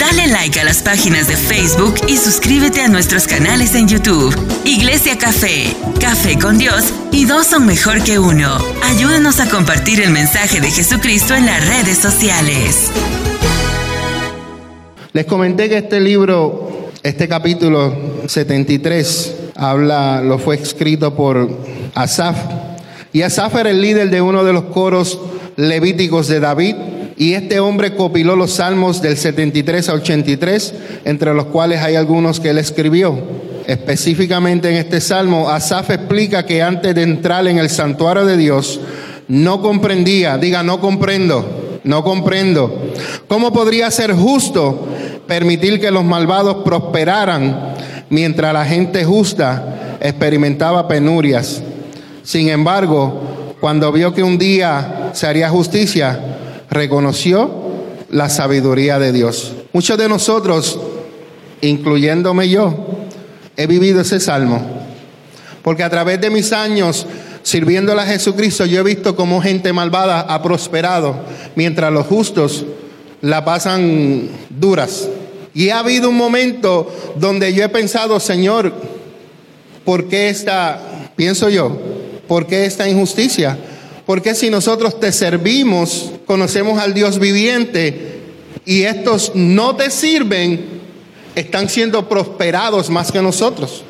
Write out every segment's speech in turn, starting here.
Dale like a las páginas de Facebook y suscríbete a nuestros canales en YouTube. Iglesia Café, Café con Dios y dos son mejor que uno. Ayúdanos a compartir el mensaje de Jesucristo en las redes sociales. Les comenté que este libro, este capítulo 73, habla, lo fue escrito por Asaf. Y Asaf era el líder de uno de los coros levíticos de David. Y este hombre copiló los salmos del 73 a 83, entre los cuales hay algunos que él escribió. Específicamente en este salmo, Asaf explica que antes de entrar en el santuario de Dios, no comprendía, diga, no comprendo, no comprendo. ¿Cómo podría ser justo permitir que los malvados prosperaran mientras la gente justa experimentaba penurias? Sin embargo, cuando vio que un día se haría justicia, reconoció la sabiduría de Dios. Muchos de nosotros, incluyéndome yo, he vivido ese salmo, porque a través de mis años sirviéndole a Jesucristo, yo he visto cómo gente malvada ha prosperado, mientras los justos la pasan duras. Y ha habido un momento donde yo he pensado, Señor, ¿por qué esta, pienso yo, por qué esta injusticia? Porque si nosotros te servimos, conocemos al Dios viviente y estos no te sirven, están siendo prosperados más que nosotros?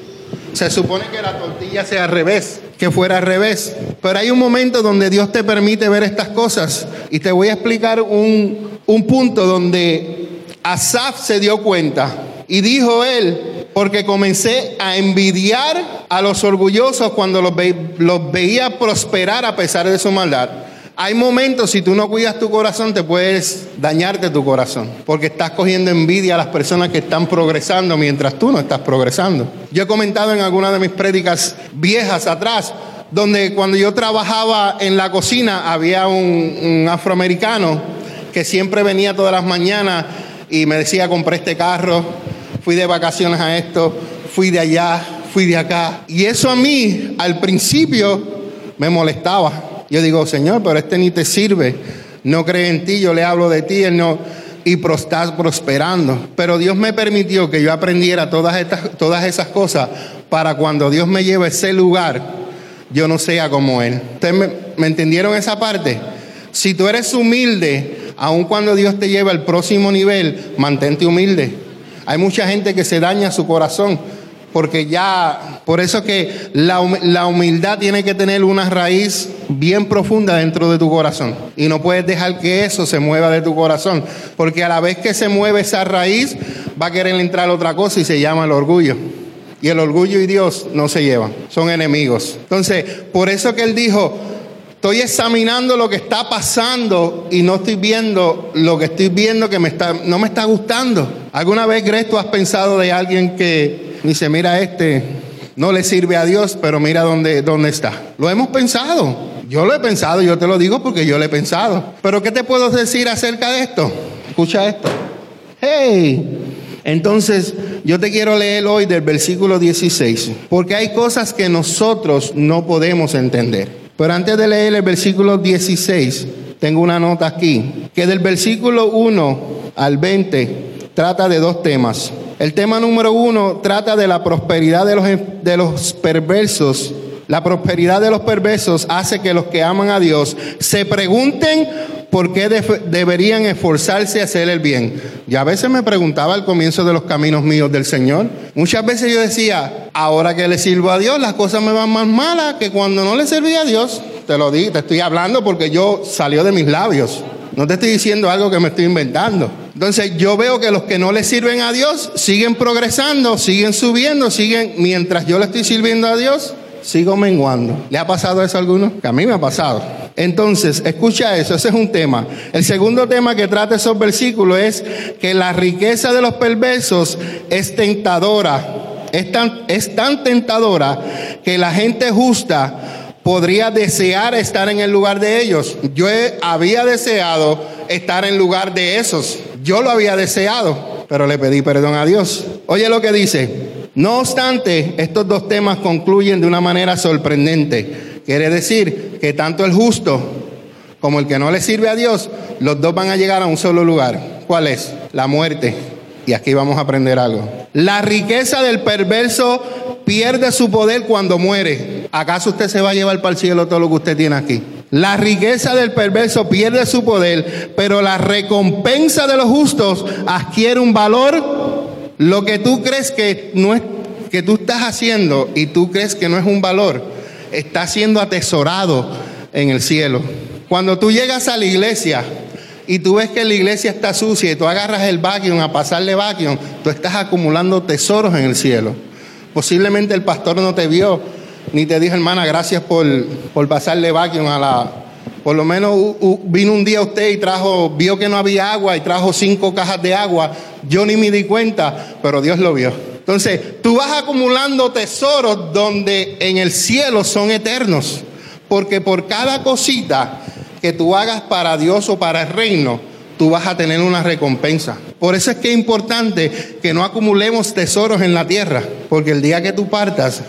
Se supone que la tortilla sea al revés, que fuera al revés. Pero hay un momento donde Dios te permite ver estas cosas. Y te voy a explicar un, un punto donde Asaf se dio cuenta. Y dijo él, porque comencé a envidiar a los orgullosos cuando los, ve, los veía prosperar a pesar de su maldad. Hay momentos, si tú no cuidas tu corazón, te puedes dañarte tu corazón, porque estás cogiendo envidia a las personas que están progresando mientras tú no estás progresando. Yo he comentado en alguna de mis prédicas viejas atrás, donde cuando yo trabajaba en la cocina había un, un afroamericano que siempre venía todas las mañanas y me decía, compré este carro, fui de vacaciones a esto, fui de allá, fui de acá. Y eso a mí al principio me molestaba. Yo digo, Señor, pero este ni te sirve, no cree en ti, yo le hablo de ti, él no, y estás prosperando. Pero Dios me permitió que yo aprendiera todas, estas, todas esas cosas para cuando Dios me lleve a ese lugar, yo no sea como Él. ¿Ustedes me, me entendieron esa parte? Si tú eres humilde, aun cuando Dios te lleve al próximo nivel, mantente humilde. Hay mucha gente que se daña su corazón porque ya, por eso que la, la, humildad tiene que tener una raíz bien profunda dentro de tu corazón. Y no puedes dejar que eso se mueva de tu corazón, porque a la vez que se mueve esa raíz, va a querer entrar otra cosa y se llama el orgullo. Y el orgullo y Dios no se llevan, son enemigos. Entonces, por eso que él dijo, estoy examinando lo que está pasando y no estoy viendo lo que estoy viendo que me está, no me está gustando. ¿Alguna vez, Gres, tú has pensado de alguien que dice, mira, este no le sirve a Dios, pero mira dónde, dónde está? Lo hemos pensado. Yo lo he pensado, yo te lo digo porque yo lo he pensado. Pero ¿qué te puedo decir acerca de esto? Escucha esto. Hey, entonces, yo te quiero leer hoy del versículo 16, porque hay cosas que nosotros no podemos entender. Pero antes de leer el versículo 16, tengo una nota aquí, que del versículo 1 al 20 trata de dos temas. El tema número uno trata de la prosperidad de los, de los perversos. La prosperidad de los perversos hace que los que aman a Dios se pregunten por qué de, deberían esforzarse a hacer el bien. Y a veces me preguntaba al comienzo de los caminos míos del Señor. Muchas veces yo decía, ahora que le sirvo a Dios, las cosas me van más malas que cuando no le servía a Dios. Te lo di, te estoy hablando porque yo salió de mis labios. No te estoy diciendo algo que me estoy inventando. Entonces yo veo que los que no le sirven a Dios siguen progresando, siguen subiendo, siguen, mientras yo le estoy sirviendo a Dios, sigo menguando. ¿Le ha pasado eso a alguno? Que a mí me ha pasado. Entonces, escucha eso, ese es un tema. El segundo tema que trata esos versículos es que la riqueza de los perversos es tentadora. Es tan, es tan tentadora que la gente justa podría desear estar en el lugar de ellos. Yo había deseado estar en lugar de esos. Yo lo había deseado, pero le pedí perdón a Dios. Oye lo que dice. No obstante, estos dos temas concluyen de una manera sorprendente. Quiere decir que tanto el justo como el que no le sirve a Dios, los dos van a llegar a un solo lugar. ¿Cuál es? La muerte. Y aquí vamos a aprender algo. La riqueza del perverso pierde su poder cuando muere. ¿Acaso usted se va a llevar para el cielo todo lo que usted tiene aquí? La riqueza del perverso pierde su poder, pero la recompensa de los justos adquiere un valor. Lo que tú crees que no es que tú estás haciendo y tú crees que no es un valor, está siendo atesorado en el cielo. Cuando tú llegas a la iglesia y tú ves que la iglesia está sucia y tú agarras el vacuum a pasarle vacuum, tú estás acumulando tesoros en el cielo. Posiblemente el pastor no te vio ni te dijo, hermana, gracias por, por pasarle vacuum a la... Por lo menos vino un día usted y trajo, vio que no había agua y trajo cinco cajas de agua. Yo ni me di cuenta, pero Dios lo vio. Entonces, tú vas acumulando tesoros donde en el cielo son eternos. Porque por cada cosita que tú hagas para Dios o para el reino, tú vas a tener una recompensa. Por eso es que es importante que no acumulemos tesoros en la tierra, porque el día que tú partas,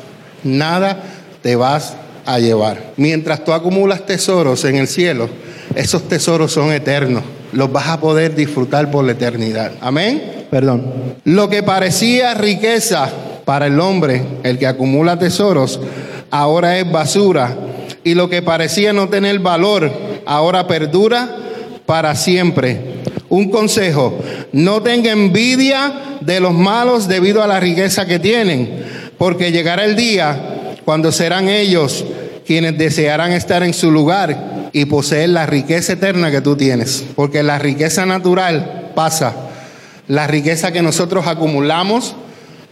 nada te vas a llevar. Mientras tú acumulas tesoros en el cielo, esos tesoros son eternos. Los vas a poder disfrutar por la eternidad. Amén. Perdón. Lo que parecía riqueza para el hombre, el que acumula tesoros, ahora es basura. Y lo que parecía no tener valor, ahora perdura para siempre. Un consejo, no tenga envidia de los malos debido a la riqueza que tienen porque llegará el día cuando serán ellos quienes desearán estar en su lugar y poseer la riqueza eterna que tú tienes, porque la riqueza natural pasa, la riqueza que nosotros acumulamos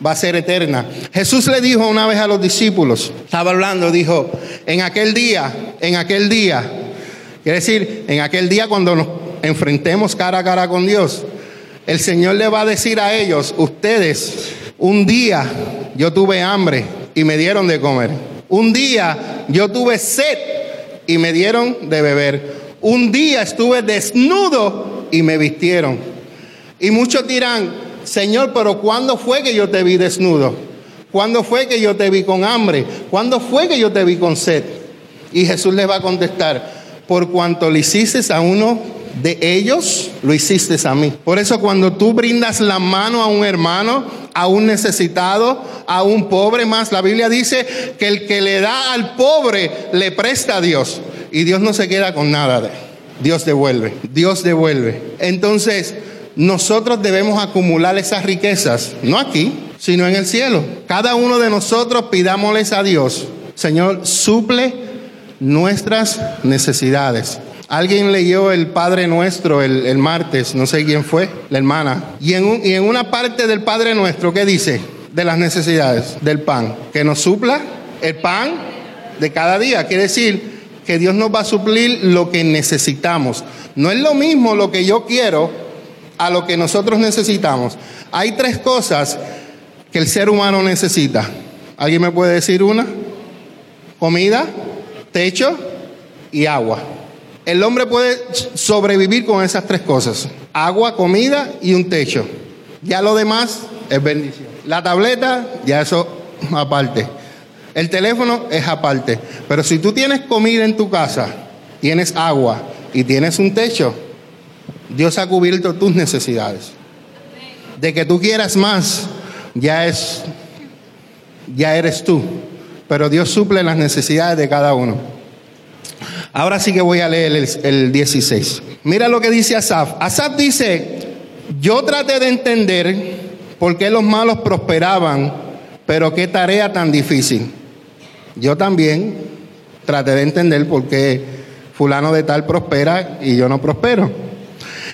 va a ser eterna. Jesús le dijo una vez a los discípulos, estaba hablando, dijo, en aquel día, en aquel día, quiere decir, en aquel día cuando nos enfrentemos cara a cara con Dios, el Señor le va a decir a ellos, ustedes, un día yo tuve hambre y me dieron de comer. Un día yo tuve sed y me dieron de beber. Un día estuve desnudo y me vistieron. Y muchos dirán, Señor, pero ¿cuándo fue que yo te vi desnudo? ¿Cuándo fue que yo te vi con hambre? ¿Cuándo fue que yo te vi con sed? Y Jesús les va a contestar, por cuanto le hiciste a uno de ellos, lo hiciste a mí. Por eso cuando tú brindas la mano a un hermano, a un necesitado, a un pobre más, la Biblia dice que el que le da al pobre le presta a Dios. Y Dios no se queda con nada de Dios devuelve, Dios devuelve. Entonces, nosotros debemos acumular esas riquezas, no aquí, sino en el cielo. Cada uno de nosotros pidámosles a Dios, Señor, suple nuestras necesidades. Alguien leyó el Padre Nuestro el, martes, no sé quién fue, la hermana. Y en, y en una parte del Padre Nuestro, ¿qué dice? De las necesidades del pan. Que nos supla el pan de cada día. Quiere decir que Dios nos va a suplir lo que necesitamos. No es lo mismo lo que yo quiero a lo que nosotros necesitamos. Hay tres cosas que el ser humano necesita. ¿Alguien me puede decir una? Comida, techo y agua. El hombre puede sobrevivir con esas tres cosas. Agua, comida y un techo. Ya lo demás es bendición. La tableta, ya eso aparte. El teléfono es aparte. Pero si tú tienes comida en tu casa, tienes agua y tienes un techo, Dios ha cubierto tus necesidades. De que tú quieras más, ya es, ya eres tú. Pero Dios suple las necesidades de cada uno. Ahora sí que voy a leer el, 16. Mira lo que dice Asaf. Asaf dice, yo traté de entender por qué los malos prosperaban, pero qué tarea tan difícil. Yo también traté de entender por qué fulano de tal prospera y yo no prospero.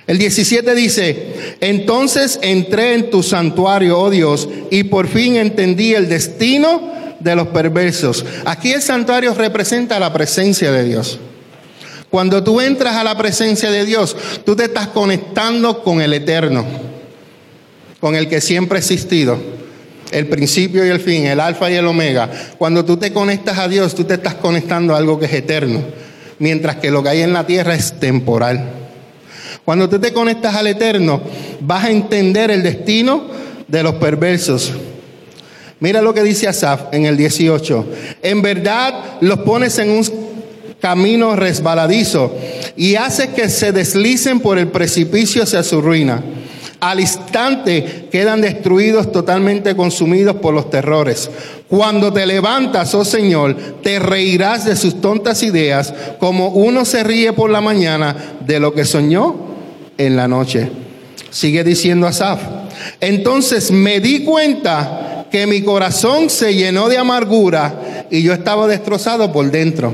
El 17 dice, entonces entré en tu santuario, oh Dios, y por fin entendí el destino de los perversos. Aquí el santuario representa la presencia de Dios. Cuando tú entras a la presencia de Dios, tú te estás conectando con el eterno, con el que siempre ha existido, el principio y el fin, el alfa y el omega. Cuando tú te conectas a Dios, tú te estás conectando a algo que es eterno, mientras que lo que hay en la tierra es temporal. Cuando tú te conectas al eterno, vas a entender el destino de los perversos. Mira lo que dice Asaf en el 18. En verdad los pones en un camino resbaladizo y haces que se deslicen por el precipicio hacia su ruina. Al instante quedan destruidos, totalmente consumidos por los terrores. Cuando te levantas, oh Señor, te reirás de sus tontas ideas, como uno se ríe por la mañana de lo que soñó en la noche. Sigue diciendo Asaf. Entonces me di cuenta que mi corazón se llenó de amargura y yo estaba destrozado por dentro.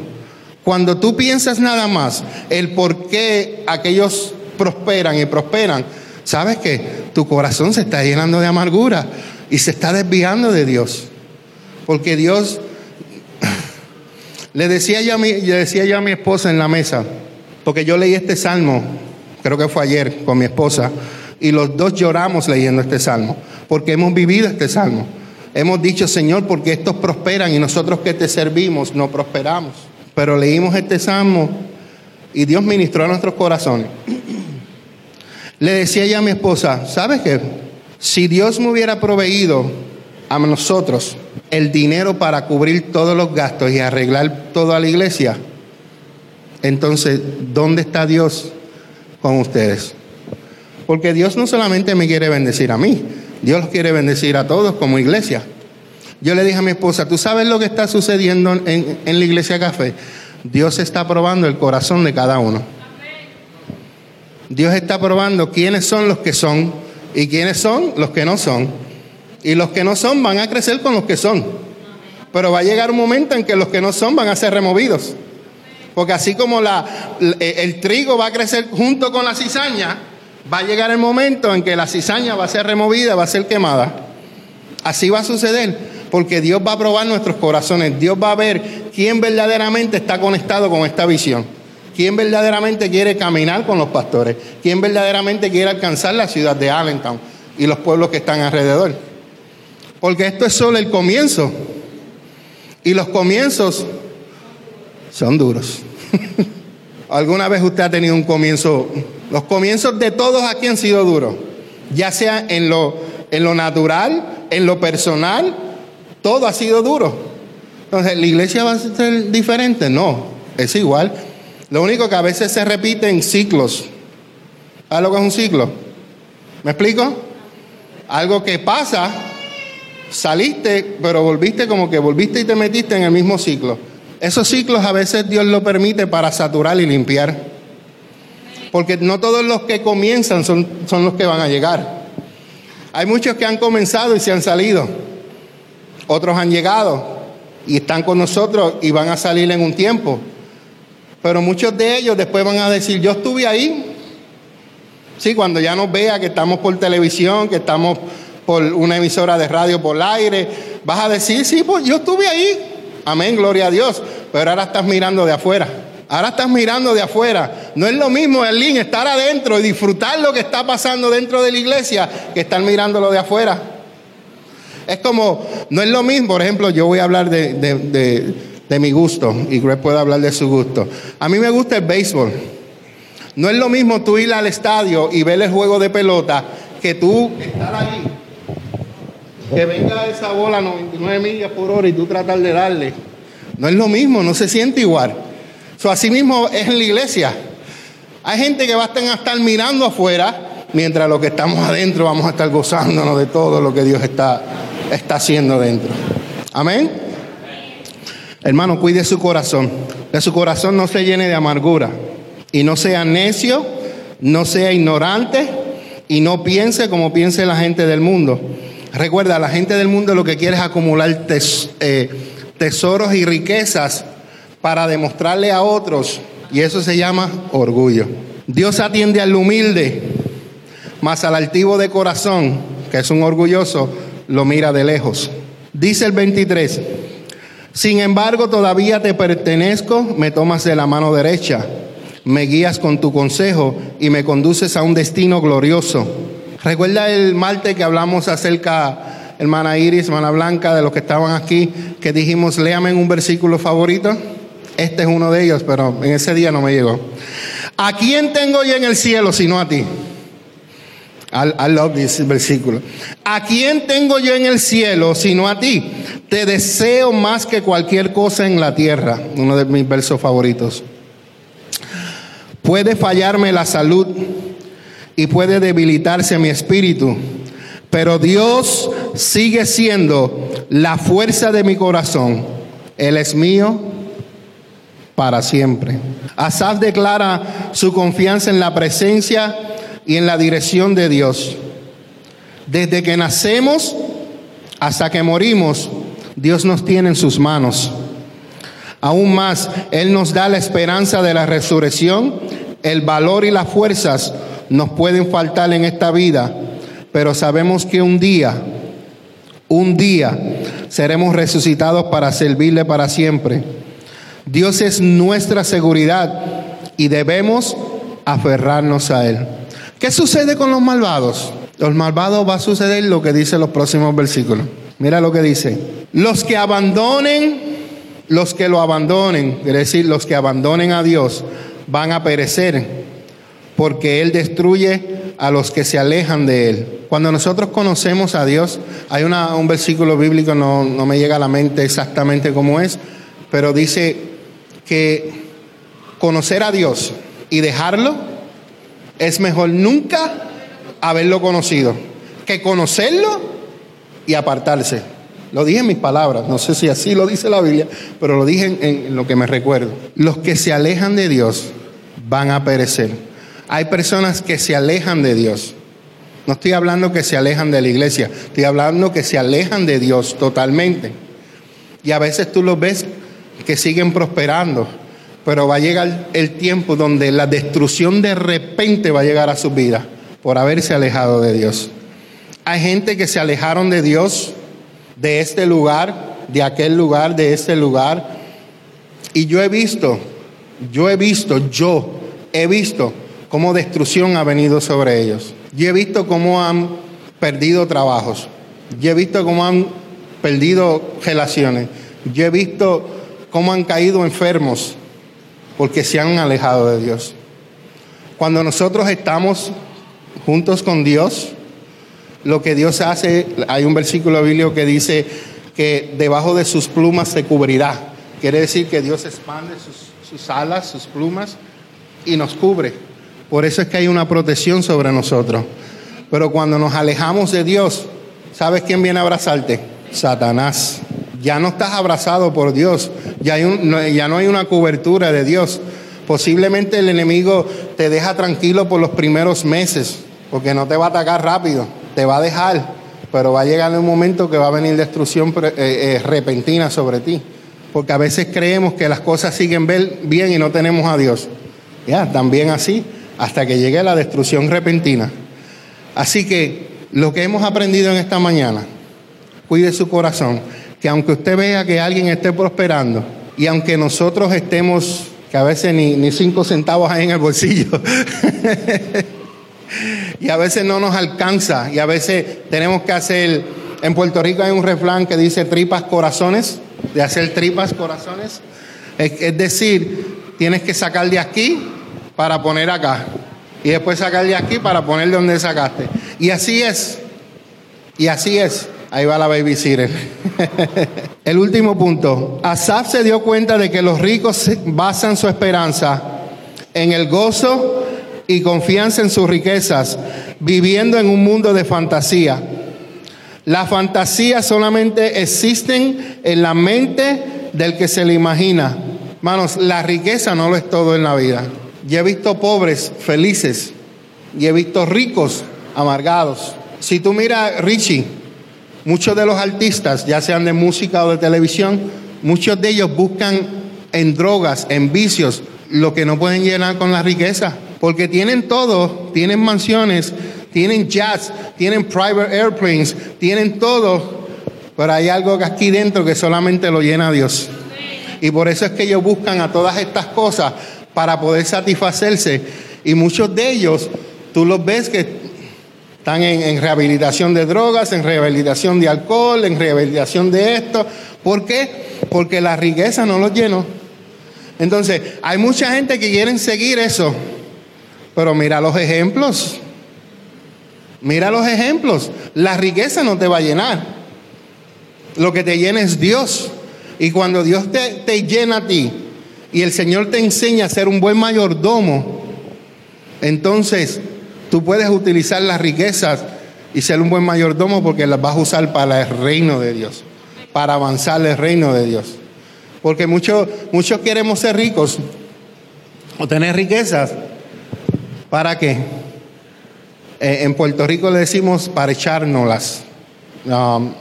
Cuando tú piensas nada más el por qué aquellos prosperan y prosperan, sabes que tu corazón se está llenando de amargura y se está desviando de Dios. Porque Dios, le decía yo a mi, le decía yo a mi esposa en la mesa, porque yo leí este salmo, creo que fue ayer con mi esposa, y los dos lloramos leyendo este salmo, porque hemos vivido este salmo. Hemos dicho, Señor, porque estos prosperan y nosotros que te servimos no prosperamos. Pero leímos este salmo y Dios ministró a nuestros corazones. Le decía ya a mi esposa, ¿sabes qué? Si Dios me hubiera proveído a nosotros el dinero para cubrir todos los gastos y arreglar toda la iglesia, entonces, ¿dónde está Dios con ustedes? Porque Dios no solamente me quiere bendecir a mí, Dios quiere bendecir a todos como iglesia. Yo le dije a mi esposa, ¿tú sabes lo que está sucediendo en, en la iglesia café? Dios está probando el corazón de cada uno. Dios está probando quiénes son los que son y quiénes son los que no son. Y los que no son van a crecer con los que son. Pero va a llegar un momento en que los que no son van a ser removidos. Porque así como la, el trigo va a crecer junto con la cizaña, va a llegar el momento en que la cizaña va a ser removida, va a ser quemada. Así va a suceder, porque Dios va a probar nuestros corazones. Dios va a ver quién verdaderamente está conectado con esta visión. Quién verdaderamente quiere caminar con los pastores. Quién verdaderamente quiere alcanzar la ciudad de Allentown y los pueblos que están alrededor. Porque esto es solo el comienzo. Y los comienzos son duros. ¿Alguna vez usted ha tenido un comienzo? Los comienzos de todos aquí han sido duros. Ya sea en lo, en lo natural, en lo personal, todo ha sido duro. Entonces, ¿la iglesia va a ser diferente? No, es igual. Lo único que a veces se repite en ciclos. ¿Sabes lo que es un ciclo? ¿Me explico? Algo que pasa, saliste, pero volviste como que volviste y te metiste en el mismo ciclo. Esos ciclos a veces Dios lo permite para saturar y limpiar. Porque no todos los que comienzan son, son los que van a llegar. Hay muchos que han comenzado y se han salido. Otros han llegado y están con nosotros y van a salir en un tiempo. Pero muchos de ellos después van a decir, yo estuve ahí. Sí, cuando ya nos vea que estamos por televisión, que estamos por una emisora de radio por aire, vas a decir, sí, pues yo estuve ahí. Amén, gloria a Dios. Pero ahora estás mirando de afuera. Ahora estás mirando de afuera. No es lo mismo, Erlín, estar adentro y disfrutar lo que está pasando dentro de la iglesia que estar mirándolo de afuera. Es como, no es lo mismo, por ejemplo, yo voy a hablar de, de de mi gusto y Greg puede hablar de su gusto. A mí me gusta el béisbol. No es lo mismo tú ir al estadio y ver el juego de pelota que tú estar ahí. Que venga esa bola a 99 millas por hora y tú tratar de darle. No es lo mismo, no se siente igual. So, así mismo es en la iglesia. Hay gente que va a estar mirando afuera, mientras los que estamos adentro vamos a estar gozándonos de todo lo que Dios está, está haciendo dentro. Amén. Hermano, cuide su corazón. Que su corazón no se llene de amargura. Y no sea necio, no sea ignorante y no piense como piense la gente del mundo. Recuerda, la gente del mundo lo que quiere es acumular eh, tesoros y riquezas para demostrarle a otros. Y eso se llama orgullo. Dios atiende al humilde, mas al altivo de corazón, que es un orgulloso, lo mira de lejos. Dice el 23. Sin embargo, todavía te pertenezco, me tomas de la mano derecha, me guías con tu consejo y me conduces a un destino glorioso. Recuerda el martes que hablamos acerca, hermana Iris, hermana Blanca, de los que estaban aquí, que dijimos, léame un versículo favorito. Este es uno de ellos, pero en ese día no me llegó. ¿A quién tengo yo en el cielo sino a ti? I, love this versículo. ¿A quién tengo yo en el cielo sino a ti? Te deseo más que cualquier cosa en la tierra. Uno de mis versos favoritos. Puede fallarme la salud y puede debilitarse mi espíritu, pero Dios sigue siendo la fuerza de mi corazón. Él es mío para siempre. Asaf declara su confianza en la presencia y en la dirección de Dios. Desde que nacemos hasta que morimos, Dios nos tiene en sus manos. Aún más, Él nos da la esperanza de la resurrección, el valor y las fuerzas nos pueden faltar en esta vida, pero sabemos que un día, un día seremos resucitados para servirle para siempre. Dios es nuestra seguridad y debemos aferrarnos a Él. ¿Qué sucede con los malvados? Los malvados va a suceder lo que dice los próximos versículos. Mira lo que dice. Los que abandonen, los que lo abandonen, es decir, los que abandonen a Dios, van a perecer porque Él destruye a los que se alejan de Él. Cuando nosotros conocemos a Dios, hay un versículo bíblico, no, no me llega a la mente exactamente cómo es, pero dice que conocer a Dios y dejarlo es mejor nunca haberlo conocido que conocerlo y apartarse. Lo dije en mis palabras, no sé si así lo dice la Biblia, pero lo dije en, en lo que me recuerdo. Los que se alejan de Dios van a perecer. Hay personas que se alejan de Dios. No estoy hablando que se alejan de la iglesia, estoy hablando que se alejan de Dios totalmente. Y a veces tú los ves que siguen prosperando, pero va a llegar el tiempo donde la destrucción de repente va a llegar a su vida por haberse alejado de Dios. Hay gente que se alejaron de Dios, de este lugar, de aquel lugar, de este lugar. Y yo he visto, yo he visto, yo he visto cómo destrucción ha venido sobre ellos. Yo he visto cómo han perdido trabajos. Yo he visto cómo han perdido relaciones. Yo he visto cómo han caído enfermos porque se han alejado de Dios. Cuando nosotros estamos juntos con Dios, lo que Dios hace, hay un versículo bíblico que dice que debajo de sus plumas se cubrirá. Quiere decir que Dios expande sus, alas, sus plumas y nos cubre. Por eso es que hay una protección sobre nosotros. Pero cuando nos alejamos de Dios, ¿sabes quién viene a abrazarte? Satanás. Ya no estás abrazado por Dios, ya, no hay una cobertura de Dios. Posiblemente el enemigo te deja tranquilo por los primeros meses, porque no te va a atacar rápido, te va a dejar, pero va a llegar un momento que va a venir destrucción eh, eh, repentina sobre ti, porque a veces creemos que las cosas siguen bien y no tenemos a Dios. Ya, también así hasta que llegue la destrucción repentina. Así que lo que hemos aprendido en esta mañana, cuide su corazón, que aunque usted vea que alguien esté prosperando y aunque nosotros estemos, que a veces ni, ni cinco centavos hay en el bolsillo, y a veces no nos alcanza, y a veces tenemos que hacer, en Puerto Rico hay un refrán que dice tripas corazones, de hacer tripas corazones, es decir, tienes que sacar de aquí para poner acá. Y después sacar de aquí para poner de donde sacaste. Y así es. Y así es. Ahí va la baby siren. El último punto. Asaf se dio cuenta de que los ricos basan su esperanza en el gozo y confianza en sus riquezas, viviendo en un mundo de fantasía. Las fantasías solamente existen en la mente del que se le imagina. Manos, la riqueza no lo es todo en la vida. Y he visto pobres felices y he visto ricos amargados. Si tú miras Richie, muchos de los artistas, ya sean de música o de televisión, muchos de ellos buscan en drogas, en vicios, lo que no pueden llenar con la riqueza. Porque tienen todo, tienen mansiones, tienen jazz, tienen private airplanes, tienen todo, pero hay algo que aquí dentro que solamente lo llena Dios. Y por eso es que ellos buscan a todas estas cosas para poder satisfacerse. Y muchos de ellos, tú los ves que están en, rehabilitación de drogas, en rehabilitación de alcohol, en rehabilitación de esto. ¿Por qué? Porque la riqueza no los llenó. Entonces, hay mucha gente que quieren seguir eso. Pero mira los ejemplos. Mira los ejemplos. La riqueza no te va a llenar. Lo que te llena es Dios. Y cuando Dios te, te llena a ti, y el Señor te enseña a ser un buen mayordomo, entonces Tú puedes utilizar las riquezas y ser un buen mayordomo porque las vas a usar para el reino de Dios, para avanzar el reino de Dios. Porque muchos, muchos queremos ser ricos o tener riquezas. ¿Para qué? Eh, en Puerto Rico le decimos para echárnoslas. Um,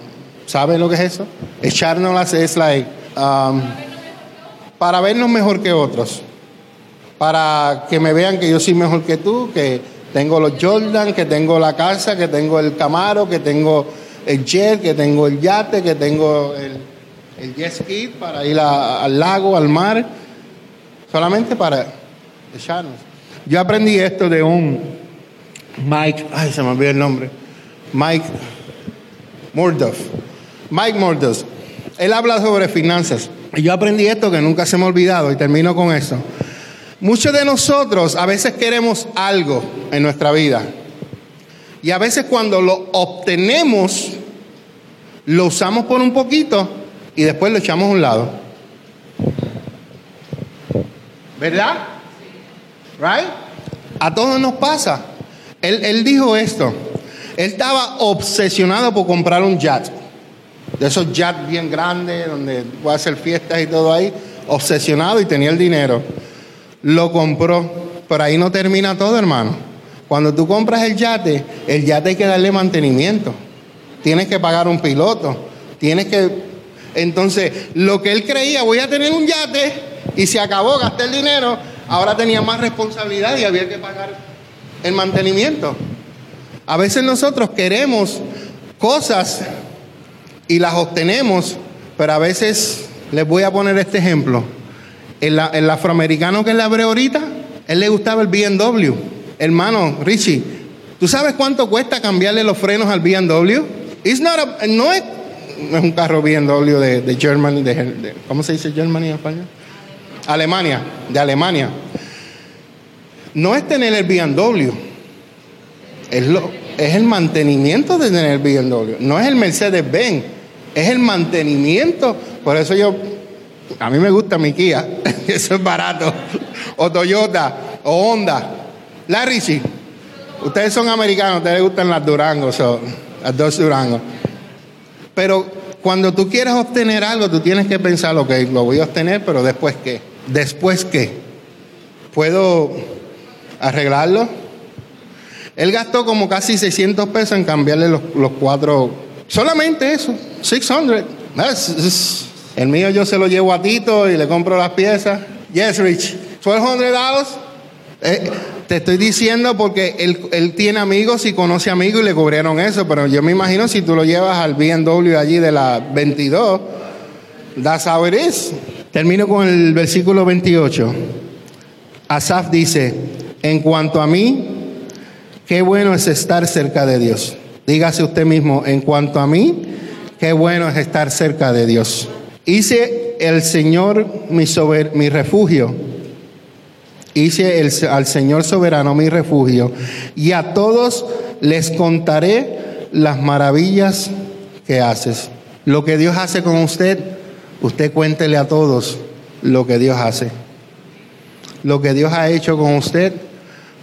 ¿Sabe lo que es eso? Echárnoslas es like, um, para vernos mejor que otros. Para que me vean que yo soy mejor que tú, que tengo los Jordan, que tengo la casa, que tengo el Camaro, que tengo el jet, que tengo el yate, que tengo el, jet ski para ir al lago, al mar, solamente para echarnos. Yo aprendí esto de un Mike, ay, se me olvidó el nombre, Mike Murdoch. Mike Murdoch. Él habla sobre finanzas. Y yo aprendí esto que nunca se me ha olvidado y termino con eso. Muchos de nosotros a veces queremos algo en nuestra vida. Y a veces cuando lo obtenemos, lo usamos por un poquito y después lo echamos a un lado. ¿Verdad? ¿Right? A todos nos pasa. Él, él dijo esto. Él estaba obsesionado por comprar un jet. De esos jets bien grandes, donde a hacer fiestas y todo ahí. Obsesionado y tenía el dinero lo compró. Pero ahí no termina todo, hermano. Cuando tú compras el yate, el yate hay que darle mantenimiento. Tienes que pagar un piloto. Tienes que... Entonces, lo que él creía, voy a tener un yate y se acabó, gasté el dinero, ahora tenía más responsabilidad y había que pagar el mantenimiento. A veces nosotros queremos cosas y las obtenemos, pero a veces les voy a poner este ejemplo. El, afroamericano que le abre ahorita, él le gustaba el BMW. Hermano, Richie, ¿tú sabes cuánto cuesta cambiarle los frenos al BMW? no es, un carro BMW de, Germany, de, ¿cómo se dice Germany en español? Alemania, de Alemania. No es tener el BMW, es, es el mantenimiento de tener el BMW, no es el Mercedes-Benz, es el mantenimiento. Por eso yo a mí me gusta mi Kia, eso es barato. O Toyota, o Honda. Larry. Ustedes son americanos, ustedes les gustan las Durango, las dos Durango. Pero cuando tú quieres obtener algo, tú tienes que pensar, ok, lo voy a obtener, pero después qué? ¿Después qué? ¿Puedo arreglarlo? Él gastó como casi 600 pesos en cambiarle los, cuatro, solamente eso, 600. El mío yo se lo llevo a Tito y le compro las piezas. Yes, Rich. $1,200. Eh, te estoy diciendo porque él, tiene amigos y conoce amigos y le cubrieron eso, pero yo me imagino si tú lo llevas al BMW allí de la 22, that's how it is. Termino con el versículo 28. Asaf dice, en cuanto a mí, qué bueno es estar cerca de Dios. Dígase usted mismo, en cuanto a mí, qué bueno es estar cerca de Dios. Hice el Señor mi, refugio. Hice al Señor soberano mi refugio. Y a todos les contaré las maravillas que haces. Lo que Dios hace con usted, usted cuéntele a todos lo que Dios hace. Lo que Dios ha hecho con usted,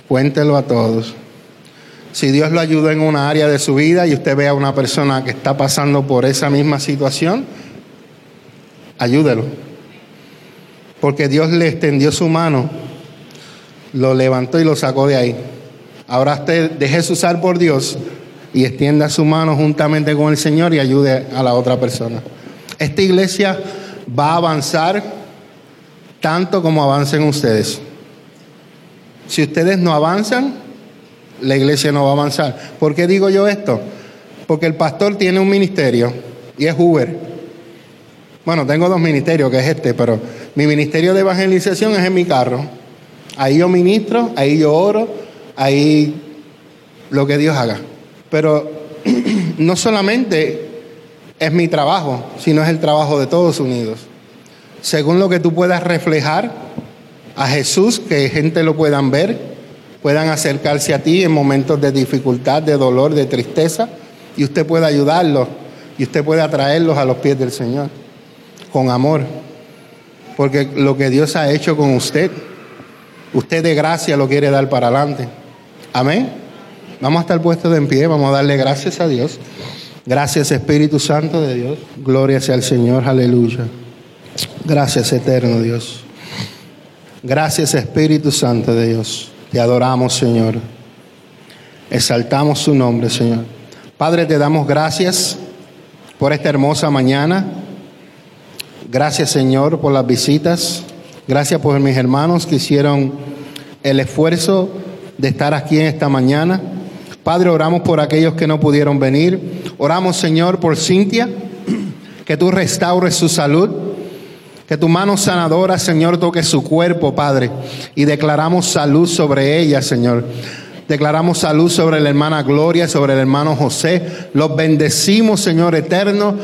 cuéntelo a todos. Si Dios lo ayudó en una área de su vida y usted ve a una persona que está pasando por esa misma situación, ayúdelo. Porque Dios le extendió su mano, lo levantó y lo sacó de ahí. Ahora usted déjese usar por Dios y extienda su mano juntamente con el Señor y ayude a la otra persona. Esta iglesia va a avanzar tanto como avancen ustedes. Si ustedes no avanzan, la iglesia no va a avanzar. ¿Por qué digo yo esto? Porque el pastor tiene un ministerio y es Uber. Bueno, tengo dos ministerios, que es este, pero mi ministerio de evangelización es en mi carro. Ahí yo ministro, ahí yo oro, ahí lo que Dios haga. Pero no solamente es mi trabajo, sino es el trabajo de todos unidos. Según lo que tú puedas reflejar a Jesús, que gente lo puedan ver, puedan acercarse a ti en momentos de dificultad, de dolor, de tristeza, y usted pueda ayudarlos y usted puede atraerlos a los pies del Señor con amor, porque lo que Dios ha hecho con usted, usted de gracia lo quiere dar para adelante. Amén. Vamos a estar puestos de en pie, vamos a darle gracias a Dios. Gracias Espíritu Santo de Dios. Gloria sea al Señor, aleluya. Gracias eterno Dios. Gracias Espíritu Santo de Dios. Te adoramos Señor. Exaltamos su nombre Señor. Padre, te damos gracias por esta hermosa mañana. Gracias Señor por las visitas. Gracias por mis hermanos que hicieron el esfuerzo de estar aquí en esta mañana. Padre, oramos por aquellos que no pudieron venir. Oramos, Señor, por Cintia, que tú restaures su salud. Que tu mano sanadora, Señor, toque su cuerpo, Padre. Y declaramos salud sobre ella, Señor. Declaramos salud sobre la hermana Gloria, sobre el hermano José. Los bendecimos, Señor eterno.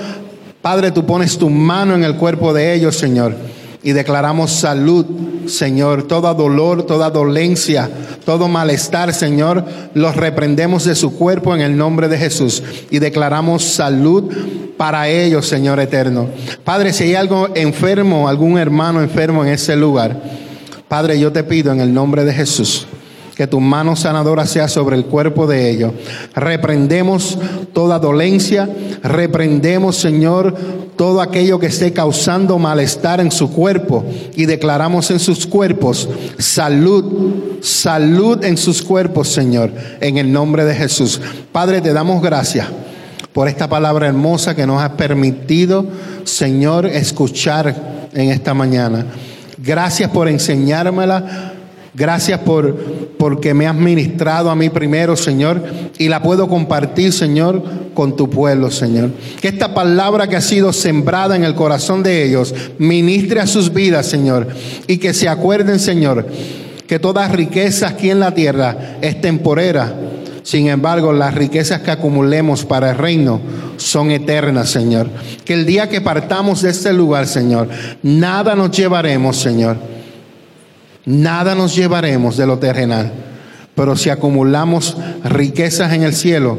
Padre, tú pones tu mano en el cuerpo de ellos, Señor y declaramos salud, Señor. Toda dolor, toda dolencia, todo malestar, Señor, los reprendemos de su cuerpo en el nombre de Jesús y declaramos salud para ellos, Señor eterno. Padre, si hay algo enfermo, algún hermano enfermo en ese lugar, Padre, yo te pido en el nombre de Jesús que tu mano sanadora sea sobre el cuerpo de ellos. Reprendemos toda dolencia, reprendemos, Señor, todo aquello que esté causando malestar en su cuerpo y declaramos en sus cuerpos salud, salud en sus cuerpos, Señor, en el nombre de Jesús. Padre, te damos gracias por esta palabra hermosa que nos has permitido, Señor, escuchar en esta mañana. Gracias por enseñármela Gracias por porque me has ministrado a mí primero, Señor, y la puedo compartir, Señor, con tu pueblo, Señor. Que esta palabra que ha sido sembrada en el corazón de ellos ministre a sus vidas, Señor, y que se acuerden, Señor, que todas riquezas aquí en la tierra es temporera. Sin embargo, las riquezas que acumulemos para el reino son eternas, Señor. Que el día que partamos de este lugar, Señor, nada nos llevaremos, Señor Nada nos llevaremos de lo terrenal, pero si acumulamos riquezas en el cielo,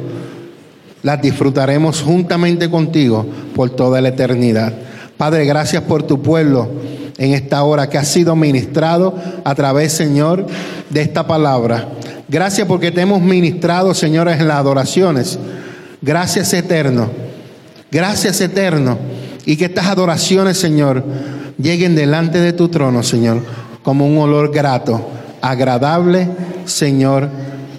las disfrutaremos juntamente contigo por toda la eternidad. Padre, gracias por tu pueblo en esta hora que ha sido ministrado a través, Señor, de esta palabra. Gracias porque te hemos ministrado, señores, en las adoraciones. Gracias eterno. Gracias eterno. Y que estas adoraciones, Señor, lleguen delante de tu trono, Señor como un olor grato, agradable, Señor,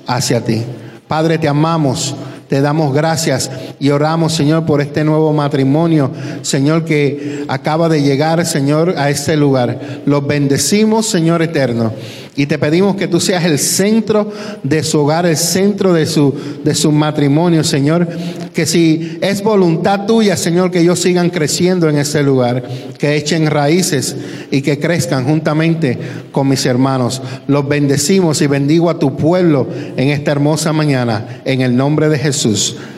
hacia ti. Padre, te amamos. Te damos gracias y oramos, Señor, por este nuevo matrimonio, Señor, que acaba de llegar, Señor, a este lugar. Los bendecimos, Señor eterno. Y te pedimos que tú seas el centro de su hogar, el centro de su, de su matrimonio, Señor. Que si es voluntad tuya, Señor, que ellos sigan creciendo en ese lugar, que echen raíces y que crezcan juntamente con mis hermanos. Los bendecimos y bendigo a tu pueblo en esta hermosa mañana, en el nombre de Jesús.